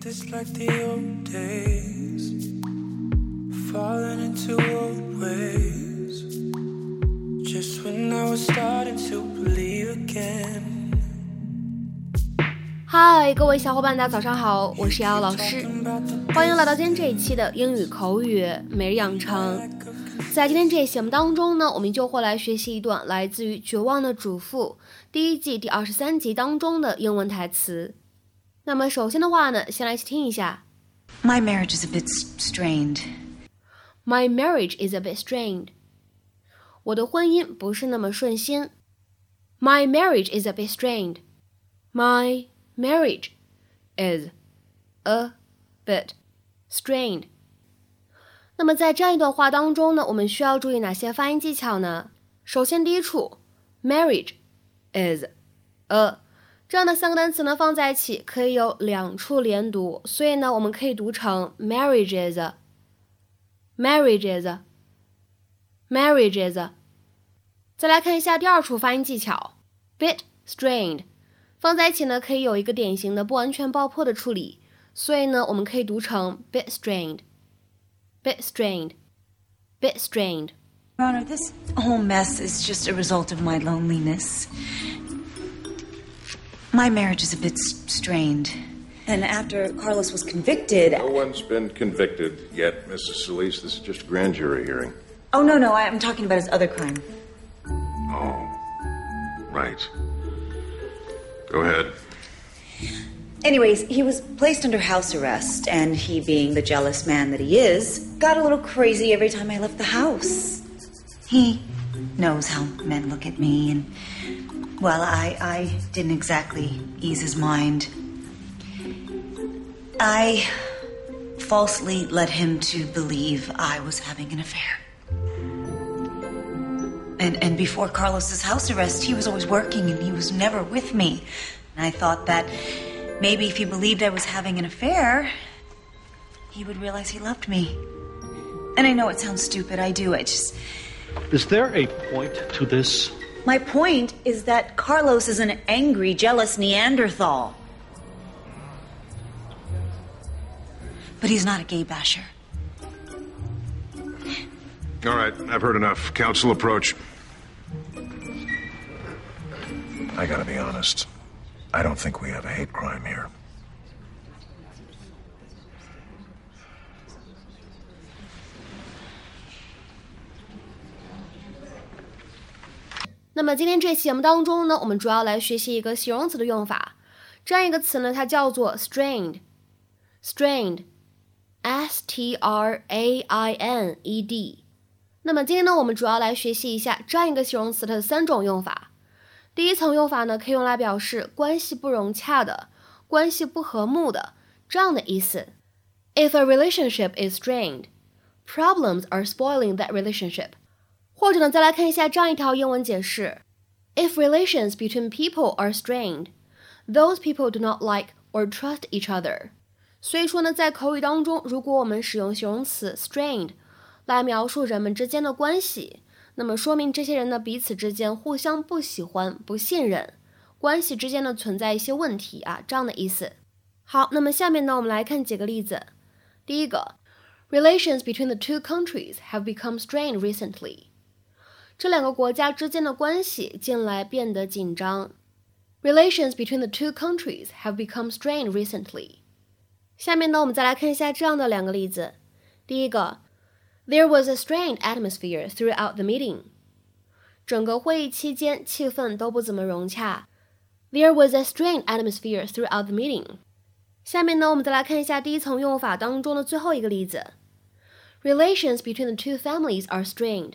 Just like the old days, falling into old ways. Just when I was starting to believe again. 嗨，各位小伙伴，大家早上好，我是瑶瑶老师，欢迎来到今天这一期的英语口语每日养成。在今天这一节目当中呢，我们就会来学习一段来自于《绝望的主妇》第一季第二十三集当中的英文台词。那么首先的话呢，先来一起听一下。 My marriage is a bit s- strained. My marriage is a bit strained. 我的婚姻不是那么顺心。My marriage is a bit strained. My marriage is a bit strained. 那么在这样一段话当中呢，我们需要注意哪些发音技巧呢？首先，第一处，marriage is a 这样的三个单词呢放在一起可以有两处连读，所以呢，我们可以读成 marriages。marriages marriages。再来看一下第二处发音技巧，bit strained，放在一起呢可以有一个典型的不完全爆破的处理，所以呢我们可以读成 bit strained，bit strained，bit strained。 Your Honor, this whole mess is just a result of my loneliness. My marriage is a bit strained. And after Carlos was convicted. No one's been convicted yet, Mrs. Solis. This is just a grand jury hearing. Oh, no, no, I'm talking about his other crime. Oh, right. Go ahead. Anyways, he was placed under house arrest, and he, being the jealous man that he is, got a little crazy every time I left the house. He knows how men look at me, and, well, I, I didn't exactly ease his mind. I falsely led him to believe I was having an affair. And, and before Carlos's house arrest, he was always working and he was never with me. And I thought that maybe if he believed I was having an affair, he would realize he loved me. And I know it sounds stupid, I do. I just. Is there a point to this? My point is that Carlos is an angry, jealous Neanderthal. But he's not a gay basher. All right, I've heard enough. Counsel approach. I gotta be honest. I don't think we have a hate crime here. 那么今天这期节目当中呢，我们主要来学习一个形容词的用法。这样一个词呢，它叫做 strained，strained，s t r a i n e d。那么今天呢，我们主要来学习一下这样一个形容词它的三种用法。第一层用法呢，可以用来表示关系不融洽的、关系不和睦的这样的意思。If a relationship is strained, problems are spoiling that relationship. 或者呢，再来看一下这样一条英文解释：If relations between people are strained, those people do not like or trust each other。所以说呢，在口语当中，如果我们使用形容词 strained 来描述人们之间的关系，那么说明这些人呢彼此之间互相不喜欢、不信任，关系之间呢存在一些问题啊，这样的意思。好，那么下面呢，我们来看几个例子。第一个，Relations between the two countries have become strained recently。这两个国家之间的关系近来变得紧张。Relations between the two countries have become strained recently。下面呢，我们再来看一下这样的两个例子。第一个，There was a strained atmosphere throughout the meeting。整个会议期间气氛都不怎么融洽。There was a strained atmosphere throughout the meeting。下面呢，我们再来看一下第一层用法当中的最后一个例子。Relations between the two families are strained。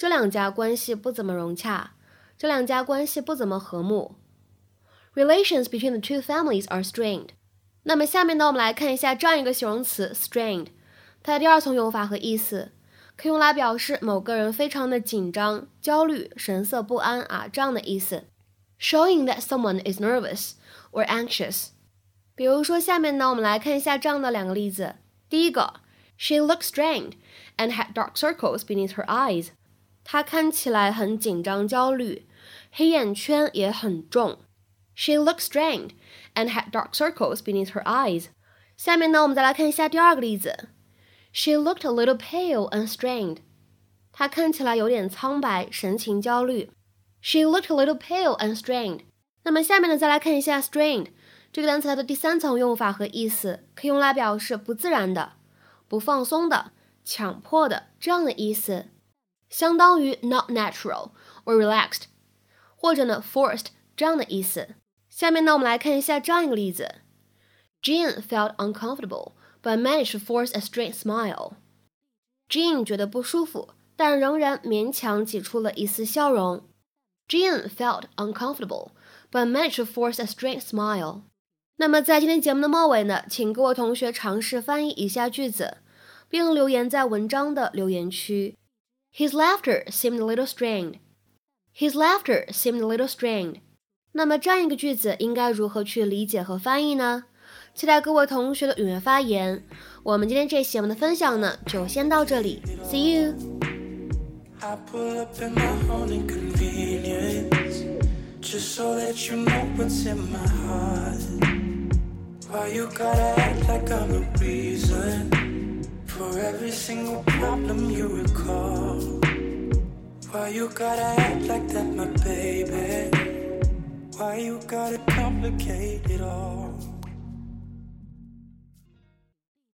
这两家关系不怎么融洽，这两家关系不怎么和睦。Relations between the two families are strained。那么下面呢，我们来看一下这样一个形容词 strained，它的第二层用法和意思，可以用来表示某个人非常的紧张、焦虑、神色不安啊这样的意思，showing that someone is nervous or anxious。比如说下面呢，我们来看一下这样的两个例子。第一个，She looked strained and had dark circles beneath her eyes。 她看起来很紧张、焦虑，黑眼圈也很重。She looked strained and had dark circles beneath her eyes. 下面呢，我们再来看一下第二个例子。She looked a little pale and strained. 她看起来有点苍白，神情焦虑。She looked a little pale and strained. 那么下面呢，再来看一下 strained 这个单词它的第三层用法和意思，可以用来表示不自然的、不放松的、强迫的这样的意思，相当于 not natural or relaxed，或者呢 forced 这样的意思。下面呢，我们来看一下这样一个例子：Jean felt uncomfortable but managed to force a straight smile. Jean 觉得不舒服，但仍然勉强挤出了一丝笑容。Jean felt uncomfortable but managed to force a straight smile. 那么在今天节目的末尾呢，请各位同学尝试翻译一下句子，并留言在文章的留言区。His laughter seemed a little strained. His laughter seemed a little strained. 那么这样一个句子应该如何去理解和翻译呢？期待各位同学的踊跃发言。我们今天这期节目的分享呢，就先到这里，See you。I pull up in my own inconvenience Just so that you know what's in my heart Why you gotta act like I'm the reason for every single problem you recall. Why you gotta act like that, my baby? Why you gotta complicate it all